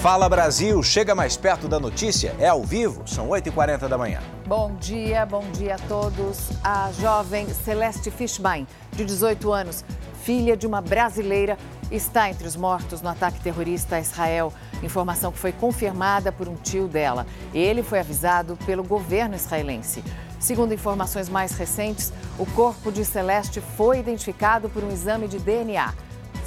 Fala Brasil, chega mais perto da notícia, é ao vivo, são 8h40 da manhã. Bom dia, bom dia a todos. A jovem Celeste Fishbein, de 18 anos, filha de uma brasileira, está entre os mortos no ataque terrorista a Israel. Informação que foi confirmada por um tio dela. Ele foi avisado pelo governo israelense. Segundo informações mais recentes, o corpo de Celeste foi identificado por um exame de DNA.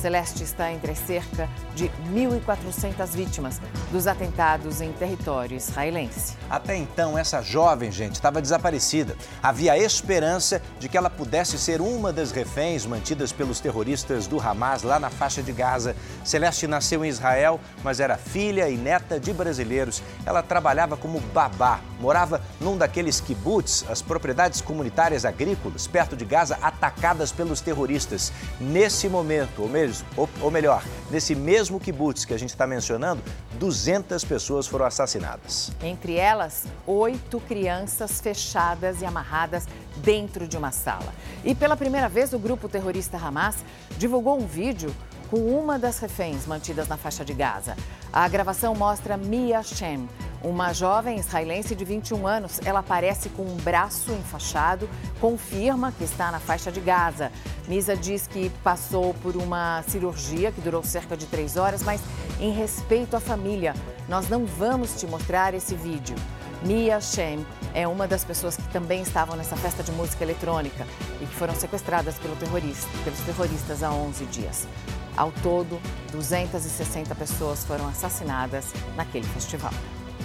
Celeste está entre cerca de 1.400 vítimas dos atentados em território israelense. Até então, essa jovem, gente, estava desaparecida. Havia esperança de que ela pudesse ser uma das reféns mantidas pelos terroristas do Hamas lá na faixa de Gaza. Celeste nasceu em Israel, mas era filha e neta de brasileiros. Ela trabalhava como babá, morava num daqueles kibbutz, as propriedades comunitárias agrícolas, perto de Gaza, atacadas pelos terroristas. Nesse momento, ou ou, ou melhor, nesse mesmo kibbutz que a gente está mencionando, 200 pessoas foram assassinadas. Entre elas, oito crianças fechadas e amarradas dentro de uma sala. E pela primeira vez, o grupo terrorista Hamas divulgou um vídeo com uma das reféns mantidas na faixa de Gaza. A gravação mostra Mia Shem, uma jovem israelense de 21 anos. Ela aparece com um braço enfaixado, confirma que está na faixa de Gaza. Misa diz que passou por uma cirurgia que durou cerca de três horas, mas em respeito à família, nós não vamos te mostrar esse vídeo. Mia Shem é uma das pessoas que também estavam nessa festa de música eletrônica e que foram sequestradas pelo terrorista, pelos terroristas há 11 dias. Ao todo, 260 pessoas foram assassinadas naquele festival.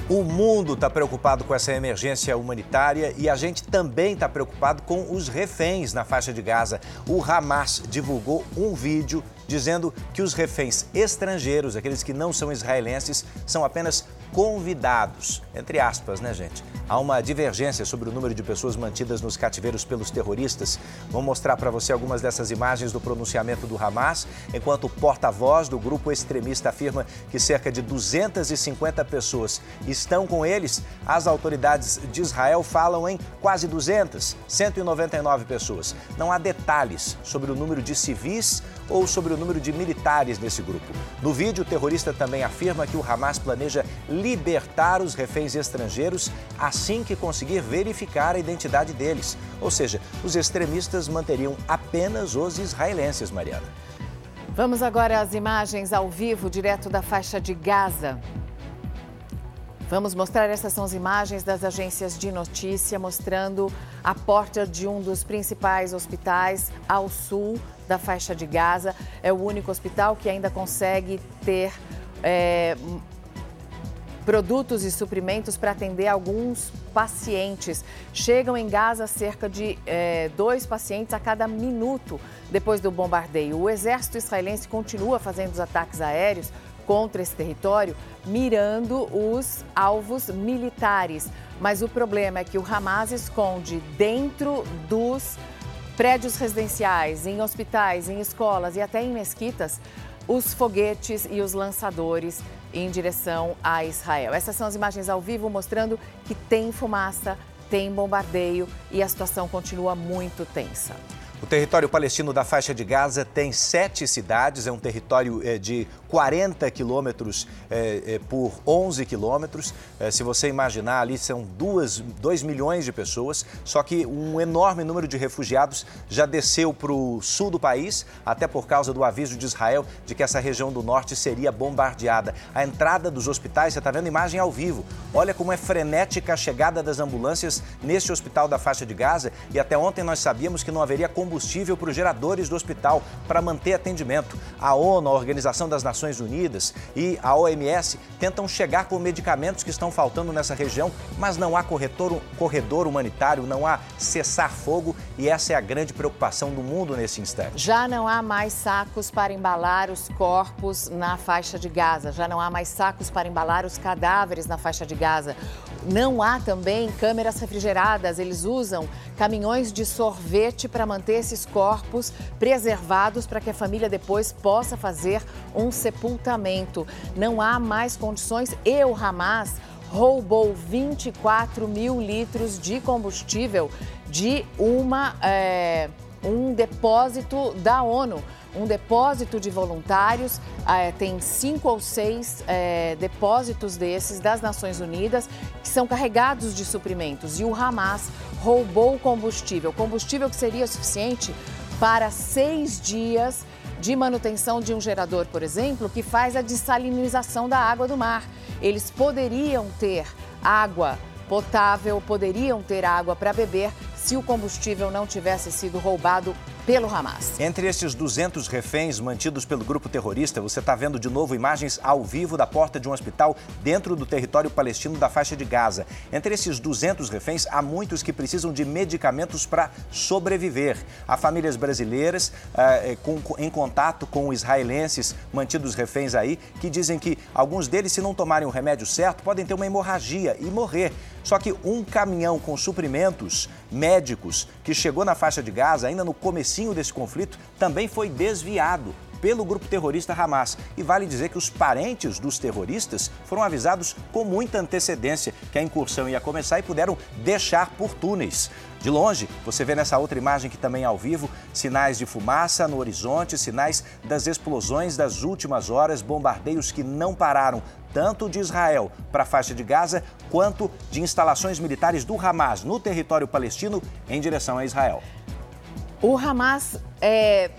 O mundo está preocupado com essa emergência humanitária e a gente também está preocupado com os reféns na faixa de Gaza. O Hamas divulgou um vídeo dizendo que os reféns estrangeiros, aqueles que não são israelenses, são apenas convidados, entre aspas, né, gente? Há uma divergência sobre o número de pessoas mantidas nos cativeiros pelos terroristas. Vou mostrar para você algumas dessas imagens do pronunciamento do Hamas, enquanto o porta-voz do grupo extremista afirma que cerca de 250 pessoas estão com eles. As autoridades de Israel falam em quase 200, 199 pessoas. Não há detalhes sobre o número de civis ou sobre o número de militares nesse grupo. No vídeo, o terrorista também afirma que o Hamas planeja libertar os reféns estrangeiros assim que conseguir verificar a identidade deles. Ou seja, os extremistas manteriam apenas os israelenses, Mariana. Vamos agora às imagens ao vivo, direto da faixa de Gaza. Vamos mostrar essas são as imagens das agências de notícia mostrando a porta de um dos principais hospitais ao sul da faixa de Gaza. É o único hospital que ainda consegue ter é, produtos e suprimentos para atender alguns pacientes. Chegam em Gaza cerca de é, dois pacientes a cada minuto depois do bombardeio. O exército israelense continua fazendo os ataques aéreos contra esse território, mirando os alvos militares. Mas o problema é que o Hamas esconde dentro dos prédios residenciais, em hospitais, em escolas e até em mesquitas os foguetes e os lançadores em direção a Israel. Essas são as imagens ao vivo mostrando que tem fumaça, tem bombardeio e a situação continua muito tensa. O território palestino da faixa de Gaza tem sete cidades, é um território eh, de 40 quilômetros eh, eh, por 11 quilômetros. Se você imaginar, ali são 2 milhões de pessoas, só que um enorme número de refugiados já desceu para o sul do país, até por causa do aviso de Israel de que essa região do norte seria bombardeada. A entrada dos hospitais, você está vendo imagem ao vivo. Olha como é frenética a chegada das ambulâncias nesse hospital da faixa de Gaza e até ontem nós sabíamos que não haveria combustível para os geradores do hospital para manter atendimento. A ONU, a Organização das Nações Unidas e a OMS tentam chegar com medicamentos que estão faltando nessa região, mas não há corretor, corredor humanitário, não há cessar fogo e essa é a grande preocupação do mundo nesse instante. Já não há mais sacos para embalar os corpos na faixa de Gaza, já não há mais sacos para embalar os cadáveres na faixa de Gaza. Não há também câmeras refrigeradas, eles usam caminhões de sorvete para manter esses corpos preservados para que a família depois possa fazer um sepultamento. Não há mais condições e o Hamas roubou 24 mil litros de combustível de uma. É um depósito da ONU, um depósito de voluntários. É, tem cinco ou seis é, depósitos desses das Nações Unidas que são carregados de suprimentos. E o Hamas roubou combustível, combustível que seria suficiente para seis dias de manutenção de um gerador, por exemplo, que faz a dessalinização da água do mar. Eles poderiam ter água potável, poderiam ter água para beber se o combustível não tivesse sido roubado pelo Hamas. Entre esses 200 reféns mantidos pelo grupo terrorista, você está vendo de novo imagens ao vivo da porta de um hospital dentro do território palestino da faixa de Gaza. Entre esses 200 reféns, há muitos que precisam de medicamentos para sobreviver. Há famílias brasileiras eh, com, em contato com israelenses mantidos reféns aí, que dizem que alguns deles, se não tomarem o remédio certo, podem ter uma hemorragia e morrer. Só que um caminhão com suprimentos médicos que chegou na faixa de Gaza ainda no comecinho desse conflito também foi desviado pelo grupo terrorista Hamas. E vale dizer que os parentes dos terroristas foram avisados com muita antecedência que a incursão ia começar e puderam deixar por túneis. De longe, você vê nessa outra imagem que também é ao vivo, sinais de fumaça no horizonte, sinais das explosões das últimas horas, bombardeios que não pararam, tanto de Israel para a faixa de Gaza, quanto de instalações militares do Hamas no território palestino em direção a Israel. O Hamas é,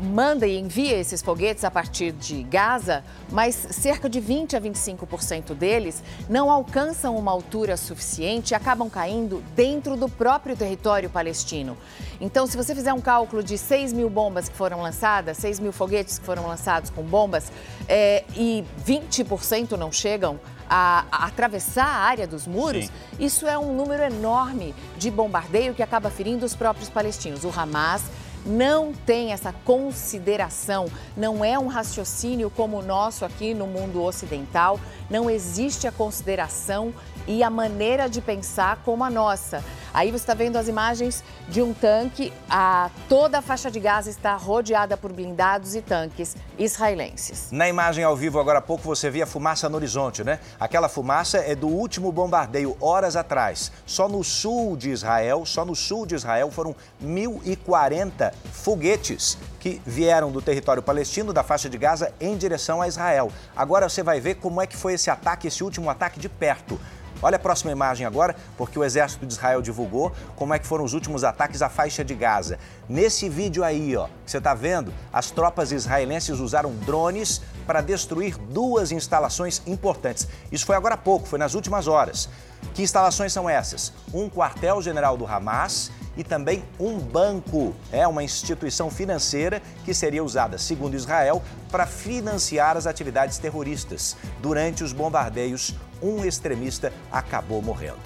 manda e envia esses foguetes a partir de Gaza, mas cerca de 20 a 25% deles não alcançam uma altura suficiente e acabam caindo dentro do próprio território palestino. Então, se você fizer um cálculo de 6 mil bombas que foram lançadas, 6 mil foguetes que foram lançados com bombas, é, e 20% não chegam a, a, atravessar a área dos muros, Sim. isso é um número enorme de bombardeio que acaba ferindo os próprios palestinos. O Hamas não tem essa consideração, não é um raciocínio como o nosso aqui no mundo ocidental, não existe a consideração e a maneira de pensar como a nossa. Aí você está vendo as imagens de um tanque, a, toda a faixa de Gaza está rodeada por blindados e tanques israelenses. Na imagem ao vivo, agora há pouco, você via fumaça no horizonte, né? Aquela fumaça é do último bombardeio, horas atrás. Só no sul de Israel, só no sul de Israel foram 1.040 foguetes que vieram do território palestino, da faixa de Gaza, em direção a Israel. Agora você vai ver como é que foi esse ataque, esse último ataque de perto. Olha a próxima imagem agora, porque o exército de Israel divulgou como é que foram os últimos ataques à faixa de Gaza. Nesse vídeo aí, ó, que você está vendo, as tropas israelenses usaram drones para destruir duas instalações importantes. Isso foi agora há pouco, foi nas últimas horas. Que instalações são essas? Um quartel-general do Hamas e também um banco. É uma instituição financeira que seria usada, segundo Israel, para financiar as atividades terroristas. Durante os bombardeios, um extremista acabou morrendo.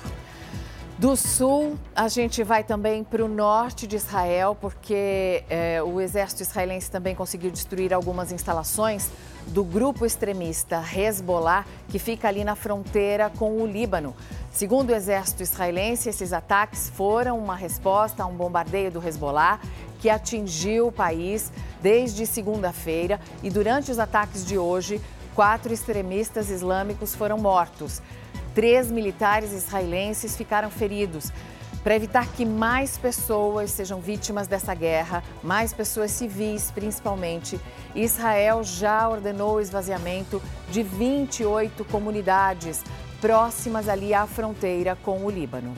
Do sul, a gente vai também para o norte de Israel, porque é, o exército israelense também conseguiu destruir algumas instalações do grupo extremista Hezbollah, que fica ali na fronteira com o Líbano. Segundo o exército israelense, esses ataques foram uma resposta a um bombardeio do Hezbollah que atingiu o país desde segunda-feira e durante os ataques de hoje, quatro extremistas islâmicos foram mortos. Três militares israelenses ficaram feridos. Para evitar que mais pessoas sejam vítimas dessa guerra, mais pessoas civis principalmente, Israel já ordenou o esvaziamento de 28 comunidades próximas ali à fronteira com o Líbano.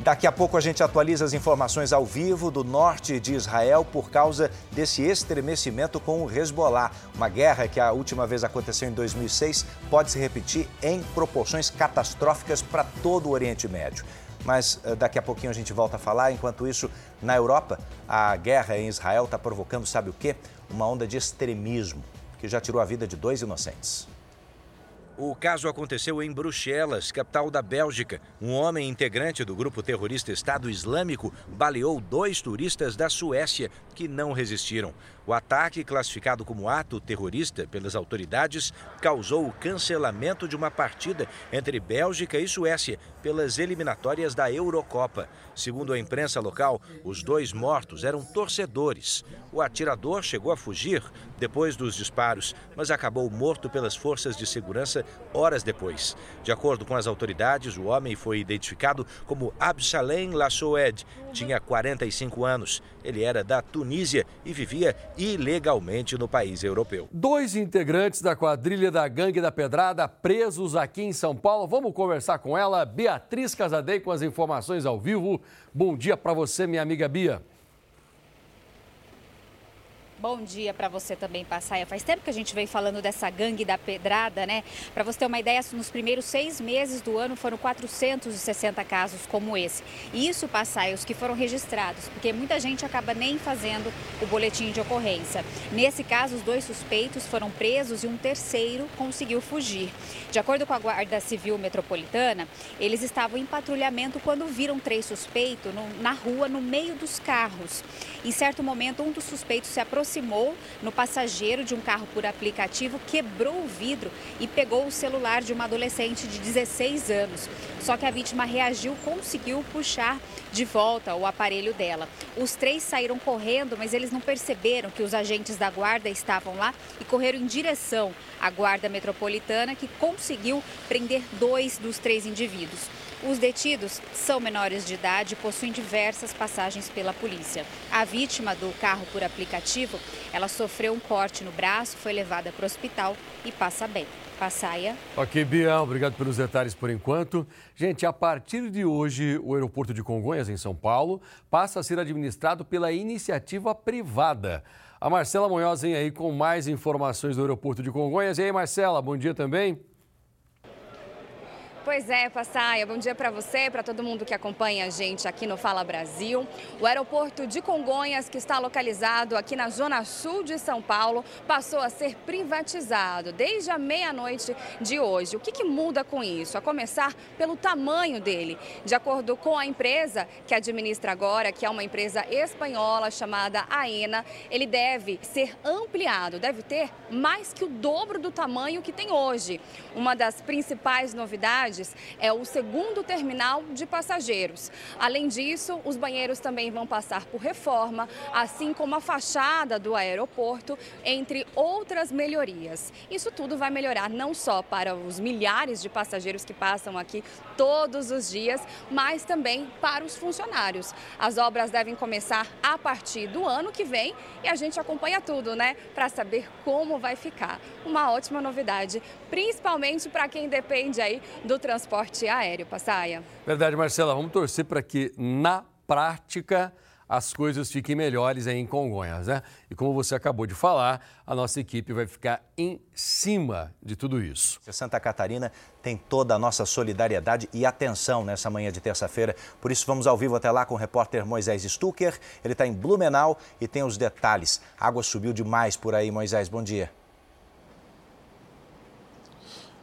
Daqui a pouco a gente atualiza as informações ao vivo do norte de Israel por causa desse estremecimento com o Hezbollah. Uma guerra que a última vez aconteceu em 2006 pode se repetir em proporções catastróficas para todo o Oriente Médio. Mas eh, daqui a pouquinho a gente volta a falar. Enquanto isso, na Europa, a guerra em Israel está provocando, sabe o quê? Uma onda de extremismo que já tirou a vida de dois inocentes. O caso aconteceu em Bruxelas, capital da Bélgica. Um homem integrante do grupo terrorista Estado Islâmico baleou dois turistas da Suécia que não resistiram. O ataque, classificado como ato terrorista pelas autoridades, causou o cancelamento de uma partida entre Bélgica e Suécia pelas eliminatórias da Eurocopa. Segundo a imprensa local, os dois mortos eram torcedores. O atirador chegou a fugir depois dos disparos, mas acabou morto pelas forças de segurança horas depois. De acordo com as autoridades, o homem foi identificado como Absalem Lassoed. Tinha 45 anos. Ele era da Tunísia e vivia ilegalmente no país europeu. Dois integrantes da quadrilha da Gangue da Pedrada presos aqui em São Paulo. Vamos conversar com ela, Beatriz Casadei, com as informações ao vivo. Bom dia para você, minha amiga Bia. Bom dia para você também, Passaia. Faz tempo que a gente vem falando dessa gangue da pedrada, né? Para você ter uma ideia, nos primeiros seis meses do ano foram 460 casos como esse. E isso, Passaia, os que foram registrados, porque muita gente acaba nem fazendo o boletim de ocorrência. Nesse caso, os dois suspeitos foram presos e um terceiro conseguiu fugir. De acordo com a Guarda Civil Metropolitana, eles estavam em patrulhamento quando viram três suspeitos na rua, no meio dos carros. Em certo momento, um dos suspeitos se aproximou aproximou no passageiro de um carro por aplicativo, quebrou o vidro e pegou o celular de uma adolescente de 16 anos. Só que a vítima reagiu, conseguiu puxar de volta o aparelho dela. Os três saíram correndo, mas eles não perceberam que os agentes da guarda estavam lá e correram em direção à guarda metropolitana, que conseguiu prender dois dos três indivíduos. Os detidos são menores de idade e possuem diversas passagens pela polícia. A vítima do carro por aplicativo, ela sofreu um corte no braço, foi levada para o hospital e passa bem. Passaia. Ok, Bia, obrigado pelos detalhes por enquanto. Gente, a partir de hoje, o aeroporto de Congonhas, em São Paulo, passa a ser administrado pela iniciativa privada. A Marcela Munhoz vem aí com mais informações do aeroporto de Congonhas. E aí, Marcela, bom dia também. Pois é, Passaia, bom dia para você, para todo mundo que acompanha a gente aqui no Fala Brasil. O aeroporto de Congonhas, que está localizado aqui na zona sul de São Paulo, passou a ser privatizado desde a meia-noite de hoje. O que, que muda com isso? A começar pelo tamanho dele. De acordo com a empresa que administra agora, que é uma empresa espanhola chamada AENA, ele deve ser ampliado, deve ter mais que o dobro do tamanho que tem hoje. Uma das principais novidades é o segundo terminal de passageiros. Além disso, os banheiros também vão passar por reforma, assim como a fachada do aeroporto, entre outras melhorias. Isso tudo vai melhorar não só para os milhares de passageiros que passam aqui todos os dias, mas também para os funcionários. As obras devem começar a partir do ano que vem e a gente acompanha tudo, né, para saber como vai ficar. Uma ótima novidade, principalmente para quem depende aí do transporte aéreo, Passaia. Verdade, Marcela. Vamos torcer para que na prática as coisas fiquem melhores aí em Congonhas, né? E como você acabou de falar, a nossa equipe vai ficar em cima de tudo isso. Santa Catarina tem toda a nossa solidariedade e atenção nessa manhã de terça-feira. Por isso, vamos ao vivo até lá com o repórter Moisés Stucker. Ele está em Blumenau e tem os detalhes. A água subiu demais por aí, Moisés. Bom dia.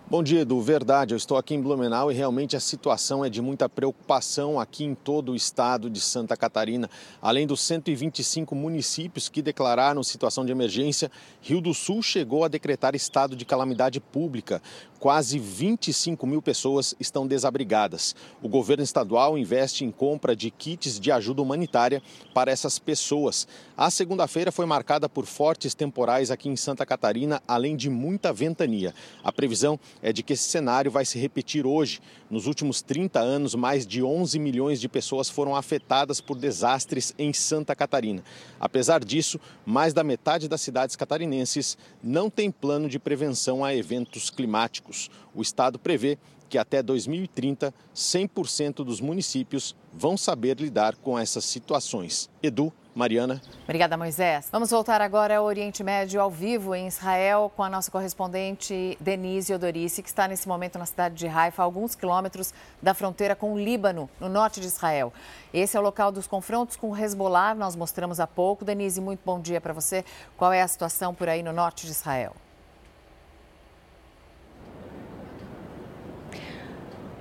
Bom dia, Edu. Verdade, eu estou aqui em Blumenau e realmente a situação é de muita preocupação aqui em todo o estado de Santa Catarina. Além dos 125 municípios que declararam situação de emergência, Rio do Sul chegou a decretar estado de calamidade pública. Quase 25 mil pessoas estão desabrigadas. O governo estadual investe em compra de kits de ajuda humanitária para essas pessoas. A segunda-feira foi marcada por fortes temporais aqui em Santa Catarina, além de muita ventania. A previsão é de que esse cenário vai se repetir hoje. Nos últimos 30 anos, mais de 11 milhões de pessoas foram afetadas por desastres em Santa Catarina. Apesar disso, mais da metade das cidades catarinenses não tem plano de prevenção a eventos climáticos. O estado prevê que até 2030, 100% dos municípios vão saber lidar com essas situações. Edu, Mariana. Obrigada, Moisés. Vamos voltar agora ao Oriente Médio ao vivo em Israel com a nossa correspondente Denise Odorice, que está nesse momento na cidade de Haifa, a alguns quilômetros da fronteira com o Líbano, no norte de Israel. Esse é o local dos confrontos com o Hezbollah, nós mostramos há pouco. Denise, muito bom dia para você. Qual é a situação por aí no norte de Israel?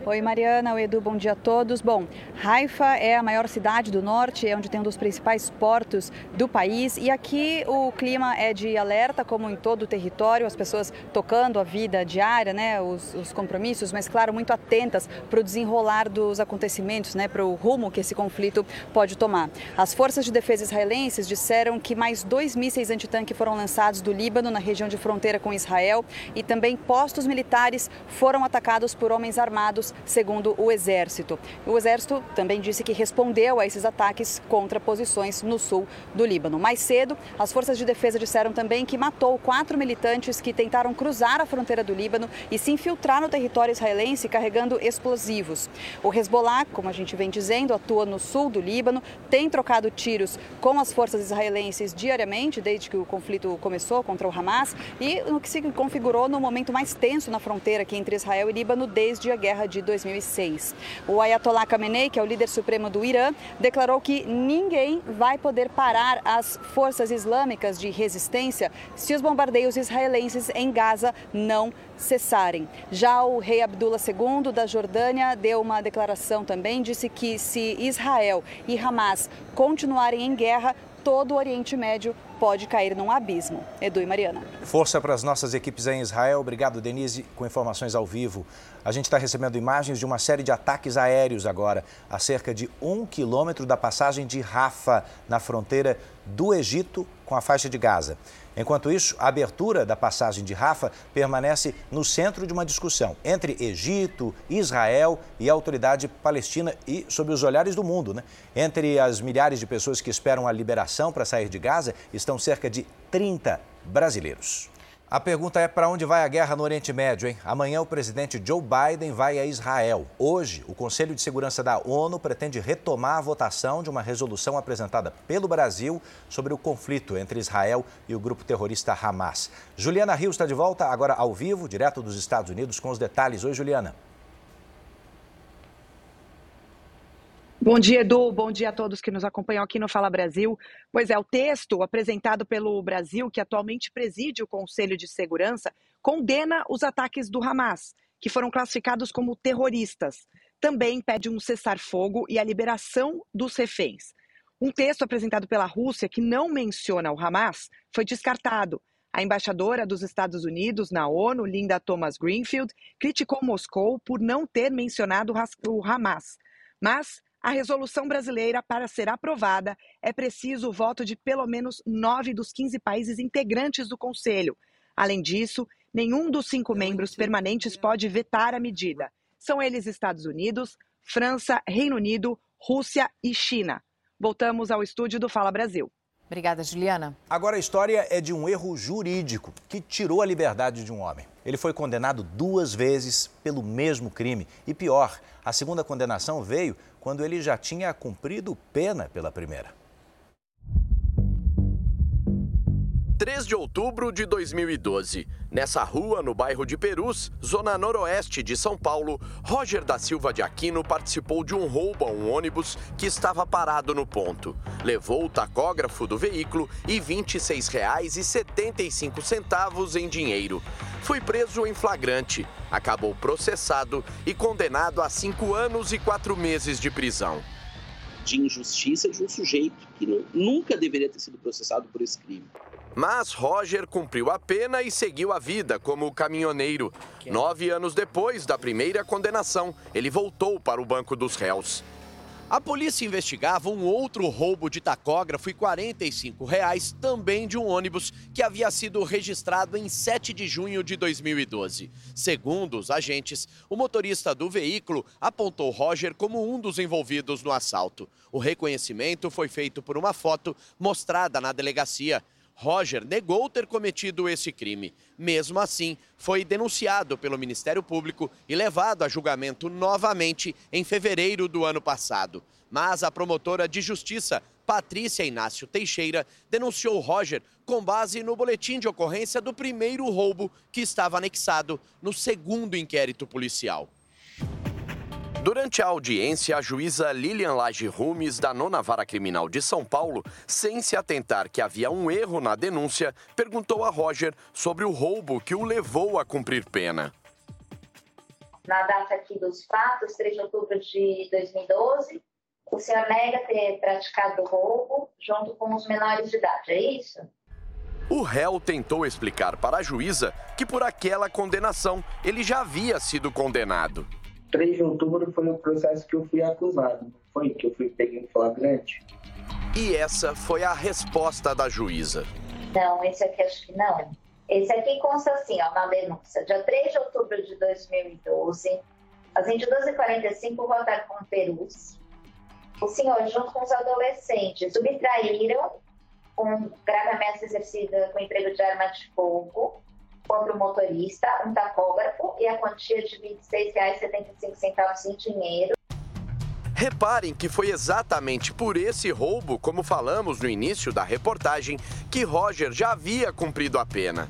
Oi, Mariana. Oi, Edu. Bom dia a todos. Bom, Haifa é a maior cidade do norte, é onde tem um dos principais portos do país. E aqui o clima é de alerta, como em todo o território, as pessoas tocando a vida diária, né, os, os compromissos, mas, claro, muito atentas para o desenrolar dos acontecimentos, né, para o rumo que esse conflito pode tomar. As forças de defesa israelenses disseram que mais dois mísseis antitanque foram lançados do Líbano, na região de fronteira com Israel, e também postos militares foram atacados por homens armados segundo o Exército. O Exército também disse que respondeu a esses ataques contra posições no sul do Líbano. Mais cedo, as forças de defesa disseram também que matou quatro militantes que tentaram cruzar a fronteira do Líbano e se infiltrar no território israelense carregando explosivos. O Hezbollah, como a gente vem dizendo, atua no sul do Líbano, tem trocado tiros com as forças israelenses diariamente, desde que o conflito começou contra o Hamas, e no que se configurou no momento mais tenso na fronteira aqui entre Israel e Líbano desde a guerra de 2006. O Ayatollah Khamenei, que é o líder supremo do Irã, declarou que ninguém vai poder parar as forças islâmicas de resistência se os bombardeios israelenses em Gaza não cessarem. Já o rei Abdullah II da Jordânia deu uma declaração também, disse que se Israel e Hamas continuarem em guerra, todo o Oriente Médio pode cair num abismo. Edu e Mariana. Força para as nossas equipes em Israel. Obrigado, Denise, com informações ao vivo. A gente está recebendo imagens de uma série de ataques aéreos agora, a cerca de um quilômetro da passagem de Rafa, na fronteira do Egito com a faixa de Gaza. Enquanto isso, a abertura da passagem de Rafa permanece no centro de uma discussão entre Egito, Israel e a autoridade palestina e sob os olhares do mundo. Né? Entre as milhares de pessoas que esperam a liberação para sair de Gaza estão cerca de 30 brasileiros. A pergunta é para onde vai a guerra no Oriente Médio, hein? Amanhã o presidente Joe Biden vai a Israel. Hoje, o Conselho de Segurança da ONU pretende retomar a votação de uma resolução apresentada pelo Brasil sobre o conflito entre Israel e o grupo terrorista Hamas. Juliana Rios está de volta agora ao vivo, direto dos Estados Unidos, com os detalhes. Oi, Juliana. Bom dia, Edu. Bom dia a todos que nos acompanham aqui no Fala Brasil. Pois é, o texto apresentado pelo Brasil, que atualmente preside o Conselho de Segurança, condena os ataques do Hamas, que foram classificados como terroristas. Também pede um cessar-fogo e a liberação dos reféns. Um texto apresentado pela Rússia, que não menciona o Hamas, foi descartado. A embaixadora dos Estados Unidos na ONU, Linda Thomas Greenfield, criticou Moscou por não ter mencionado o Hamas. Mas a resolução brasileira, para ser aprovada, é preciso o voto de pelo menos nove dos 15 países integrantes do Conselho. Além disso, nenhum dos cinco membros permanentes pode vetar a medida. São eles Estados Unidos, França, Reino Unido, Rússia e China. Voltamos ao estúdio do Fala Brasil. Obrigada, Juliana. Agora a história é de um erro jurídico que tirou a liberdade de um homem. Ele foi condenado duas vezes pelo mesmo crime. E pior, a segunda condenação veio quando ele já tinha cumprido pena pela primeira. 3 de outubro de 2012. Nessa rua, no bairro de Perus, zona noroeste de São Paulo, Roger da Silva de Aquino participou de um roubo a um ônibus que estava parado no ponto. Levou o tacógrafo do veículo e R$ 26,75 em dinheiro. Foi preso em flagrante, acabou processado e condenado a cinco anos e quatro meses de prisão de injustiça de um sujeito que nunca deveria ter sido processado por esse crime. Mas Roger cumpriu a pena e seguiu a vida como caminhoneiro. Nove anos depois da primeira condenação, ele voltou para o banco dos réus. A polícia investigava um outro roubo de tacógrafo e 45 reais, também de um ônibus que havia sido registrado em 7 de junho de 2012. Segundo os agentes, o motorista do veículo apontou Roger como um dos envolvidos no assalto. O reconhecimento foi feito por uma foto mostrada na delegacia. Roger negou ter cometido esse crime. Mesmo assim, foi denunciado pelo Ministério Público e levado a julgamento novamente em fevereiro do ano passado. Mas a promotora de justiça, Patrícia Inácio Teixeira, denunciou Roger com base no boletim de ocorrência do primeiro roubo que estava anexado no segundo inquérito policial. Durante a audiência, a juíza Lilian Lage Rumes, da Nona Vara Criminal de São Paulo, sem se atentar que havia um erro na denúncia, perguntou a Roger sobre o roubo que o levou a cumprir pena. Na data aqui dos fatos, 3 de outubro de 2012, o senhor nega ter praticado roubo junto com os menores de idade, é isso? O réu tentou explicar para a juíza que por aquela condenação ele já havia sido condenado. 3 de outubro foi o processo que eu fui acusado, foi que eu fui pego em flagrante. E essa foi a resposta da juíza. Não, esse aqui acho que não. Esse aqui consta assim, ó, na denúncia. Dia 3 de outubro de 2012, às 22h45, rodaram com Perus. O senhor, junto com os adolescentes, subtraíram com grave ameaça exercida com emprego de arma de fogo contra o motorista, um tacógrafo e a quantia de R$ 26,75 em dinheiro. Reparem que foi exatamente por esse roubo, como falamos no início da reportagem, que Roger já havia cumprido a pena.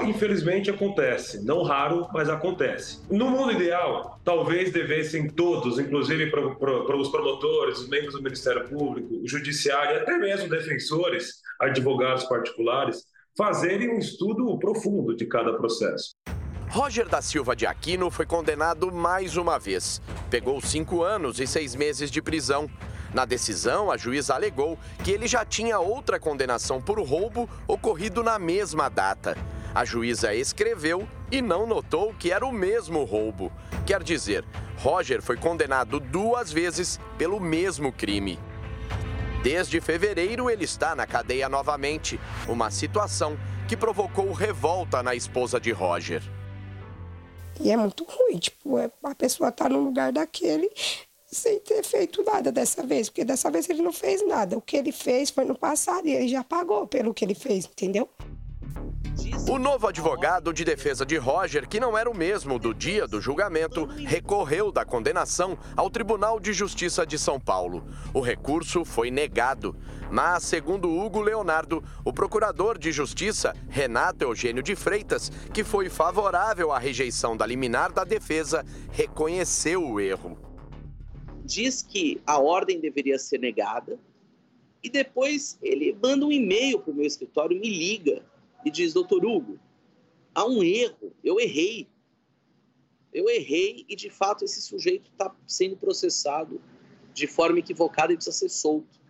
Infelizmente acontece, não raro, mas acontece. No mundo ideal, talvez devessem todos, inclusive para, para os promotores, os membros do Ministério Público, o Judiciário, até mesmo defensores, advogados particulares, fazerem um estudo profundo de cada processo. Roger da Silva de Aquino foi condenado mais uma vez. Pegou cinco anos e seis meses de prisão. Na decisão, a juíza alegou que ele já tinha outra condenação por roubo ocorrido na mesma data. A juíza escreveu e não notou que era o mesmo roubo. Quer dizer, Roger foi condenado duas vezes pelo mesmo crime. Desde fevereiro, ele está na cadeia novamente, uma situação que provocou revolta na esposa de Roger. E é muito ruim, tipo, é, a pessoa tá no lugar daquele sem ter feito nada dessa vez, porque dessa vez ele não fez nada. O que ele fez foi no passado e ele já pagou pelo que ele fez, entendeu? O novo advogado de defesa de Roger, que não era o mesmo do dia do julgamento, recorreu da condenação ao Tribunal de Justiça de São Paulo. O recurso foi negado. Mas, segundo Hugo Leonardo, o procurador de Justiça, Renato Eugênio de Freitas, que foi favorável à rejeição da liminar da defesa, reconheceu o erro. Diz que a ordem deveria ser negada e depois ele manda um e-mail para o meu escritório, me liga e diz: Doutor Hugo, há um erro, eu errei. Eu errei e de fato esse sujeito está sendo processado de forma equivocada e precisa ser solto.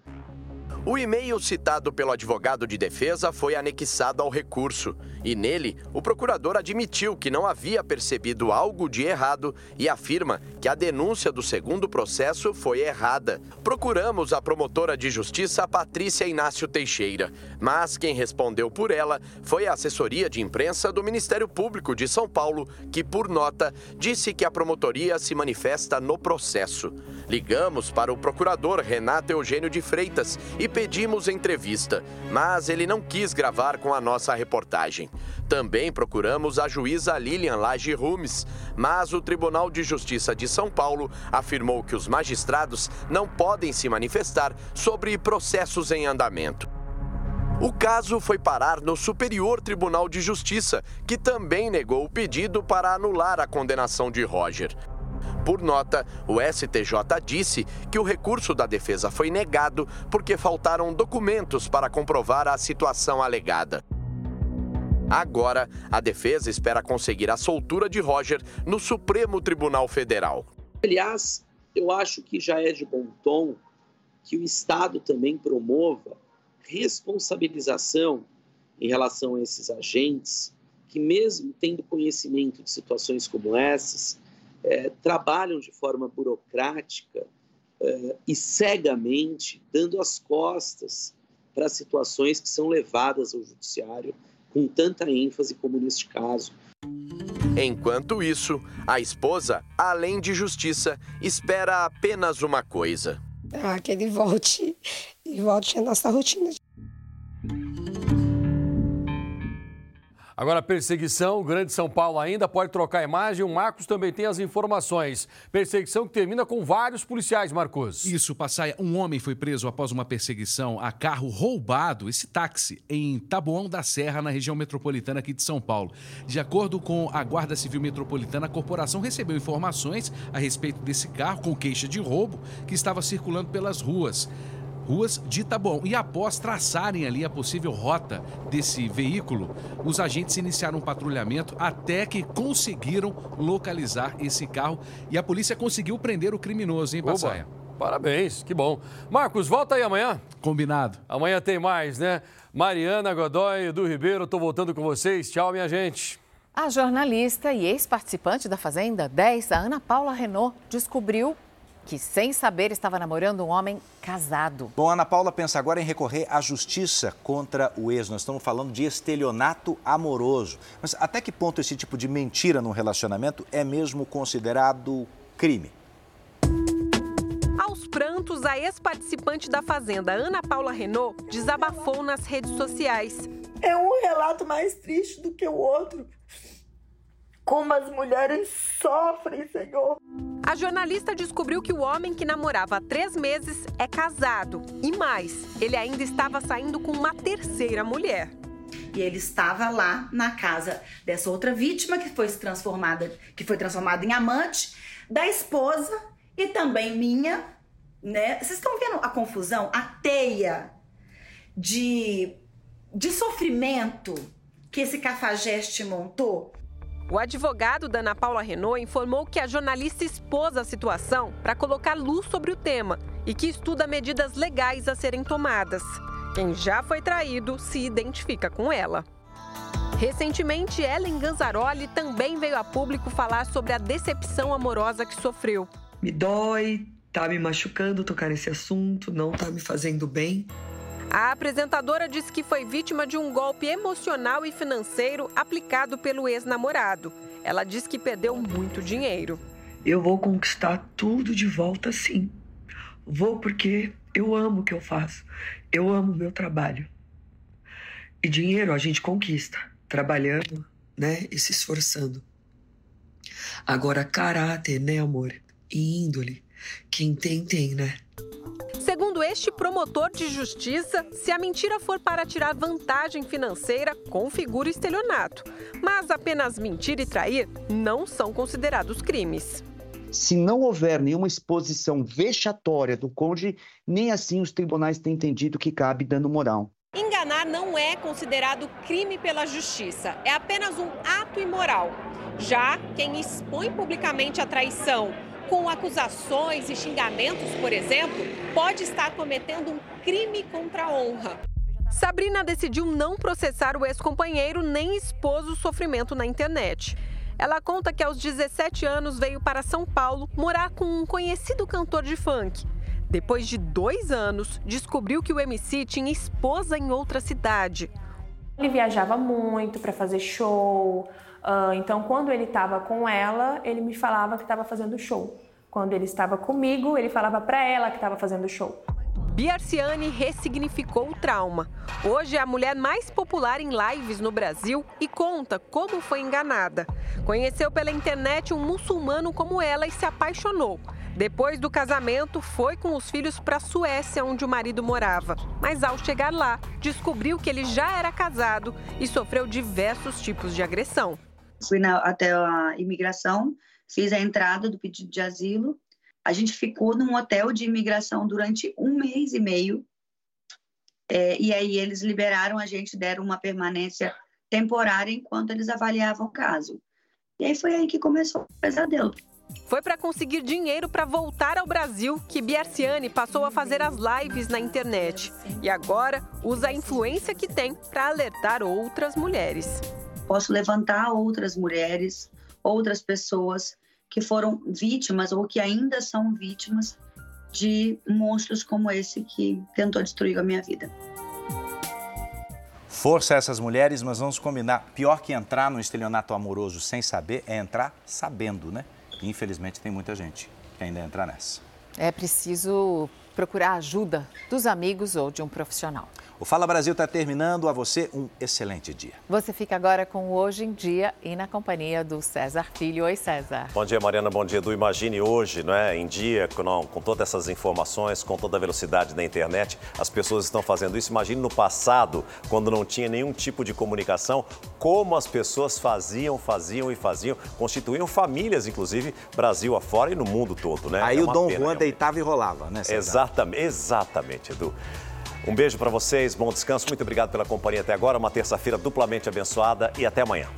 O e-mail citado pelo advogado de defesa foi anexado ao recurso e nele o procurador admitiu que não havia percebido algo de errado e afirma que a denúncia do segundo processo foi errada. Procuramos a promotora de justiça Patrícia Inácio Teixeira, mas quem respondeu por ela foi a assessoria de imprensa do Ministério Público de São Paulo, que por nota disse que a promotoria se manifesta no processo. Ligamos para o procurador Renato Eugênio de Freitas e pedimos entrevista, mas ele não quis gravar com a nossa reportagem. Também procuramos a juíza Lilian Lage Rumes, mas o Tribunal de Justiça de São Paulo afirmou que os magistrados não podem se manifestar sobre processos em andamento. O caso foi parar no Superior Tribunal de Justiça, que também negou o pedido para anular a condenação de Roger. Por nota, o STJ disse que o recurso da defesa foi negado porque faltaram documentos para comprovar a situação alegada. Agora, a defesa espera conseguir a soltura de Roger no Supremo Tribunal Federal. Aliás, eu acho que já é de bom tom que o Estado também promova responsabilização em relação a esses agentes que, mesmo tendo conhecimento de situações como essas, é, trabalham de forma burocrática é, e cegamente, dando as costas para situações que são levadas ao judiciário com tanta ênfase como neste caso. Enquanto isso, a esposa, além de justiça, espera apenas uma coisa: ah, que ele volte e volte a nossa rotina. Agora, perseguição, Grande São Paulo ainda pode trocar a imagem. O Marcos também tem as informações. Perseguição que termina com vários policiais, Marcos. Isso, Passaia. Um homem foi preso após uma perseguição a carro roubado, esse táxi, em Taboão da Serra, na região metropolitana aqui de São Paulo. De acordo com a Guarda Civil Metropolitana, a corporação recebeu informações a respeito desse carro com queixa de roubo que estava circulando pelas ruas. Ruas de Itaboão. E após traçarem ali a possível rota desse veículo, os agentes iniciaram um patrulhamento até que conseguiram localizar esse carro e a polícia conseguiu prender o criminoso, hein, Passaia? Parabéns, que bom. Marcos, volta aí amanhã. Combinado. Amanhã tem mais, né? Mariana Godoy do Ribeiro, tô voltando com vocês. Tchau, minha gente. A jornalista e ex-participante da Fazenda 10, a Ana Paula Renault, descobriu que, sem saber, estava namorando um homem casado. Bom, Ana Paula pensa agora em recorrer à justiça contra o ex. Nós estamos falando de estelionato amoroso. Mas até que ponto esse tipo de mentira no relacionamento é mesmo considerado crime? Aos prantos, a ex-participante da Fazenda, Ana Paula Renault, desabafou nas redes sociais. É um relato mais triste do que o outro. Como as mulheres sofrem, Senhor. A jornalista descobriu que o homem que namorava há três meses é casado. E mais, ele ainda estava saindo com uma terceira mulher. E ele estava lá na casa dessa outra vítima que foi transformada, que foi transformada em amante da esposa e também minha, né? Vocês estão vendo a confusão, a teia de, de sofrimento que esse cafajeste montou? O advogado da Ana Paula Renault informou que a jornalista expôs a situação para colocar luz sobre o tema e que estuda medidas legais a serem tomadas. Quem já foi traído se identifica com ela. Recentemente, Ellen Ganzaroli também veio a público falar sobre a decepção amorosa que sofreu. Me dói, tá me machucando tocar nesse assunto, não tá me fazendo bem. A apresentadora disse que foi vítima de um golpe emocional e financeiro aplicado pelo ex-namorado. Ela diz que perdeu muito dinheiro. Eu vou conquistar tudo de volta sim. Vou porque eu amo o que eu faço. Eu amo o meu trabalho. E dinheiro a gente conquista, trabalhando, né, e se esforçando. Agora caráter, né, amor? E índole, quem tem tem, né? Segundo este promotor de justiça, se a mentira for para tirar vantagem financeira, configura estelionato. Mas apenas mentir e trair não são considerados crimes. Se não houver nenhuma exposição vexatória do cônjuge, nem assim os tribunais têm entendido que cabe dano moral. Enganar não é considerado crime pela justiça, é apenas um ato imoral. Já quem expõe publicamente a traição com acusações e xingamentos, por exemplo, pode estar cometendo um crime contra a honra. Sabrina decidiu não processar o ex-companheiro nem expôs o sofrimento na internet. Ela conta que aos 17 anos veio para São Paulo morar com um conhecido cantor de funk. Depois de dois anos, descobriu que o MC tinha esposa em outra cidade. Ele viajava muito para fazer show, Uh, então, quando ele estava com ela, ele me falava que estava fazendo show. Quando ele estava comigo, ele falava para ela que estava fazendo show. Biarciane ressignificou o trauma. Hoje é a mulher mais popular em lives no Brasil e conta como foi enganada. Conheceu pela internet um muçulmano como ela e se apaixonou. Depois do casamento, foi com os filhos para a Suécia, onde o marido morava. Mas ao chegar lá, descobriu que ele já era casado e sofreu diversos tipos de agressão. Fui na, até a imigração, fiz a entrada do pedido de asilo. A gente ficou num hotel de imigração durante um mês e meio. É, e aí eles liberaram a gente, deram uma permanência temporária enquanto eles avaliavam o caso. E aí foi aí que começou o pesadelo. Foi para conseguir dinheiro para voltar ao Brasil que Biarciane passou a fazer as lives na internet. E agora usa a influência que tem para alertar outras mulheres posso levantar outras mulheres, outras pessoas que foram vítimas ou que ainda são vítimas de monstros como esse que tentou destruir a minha vida. Força a essas mulheres, mas vamos combinar. Pior que entrar no estelionato amoroso sem saber é entrar sabendo, né? E, infelizmente tem muita gente que ainda entra nessa. É preciso procurar ajuda dos amigos ou de um profissional. O Fala Brasil está terminando. A você, um excelente dia. Você fica agora com o Hoje em Dia e na companhia do César Filho. Oi, César. Bom dia, Mariana. Bom dia, do Imagine hoje, não é? Em dia, com, com todas essas informações, com toda a velocidade da internet, as pessoas estão fazendo isso. Imagine no passado, quando não tinha nenhum tipo de comunicação, como as pessoas faziam, faziam e faziam, constituíam famílias, inclusive, Brasil afora e no mundo todo, né? Aí é o Dom Juan deitava e rolava, né, César? Exatamente, exatamente, Edu. Um beijo para vocês, bom descanso, muito obrigado pela companhia até agora. Uma terça-feira duplamente abençoada e até amanhã.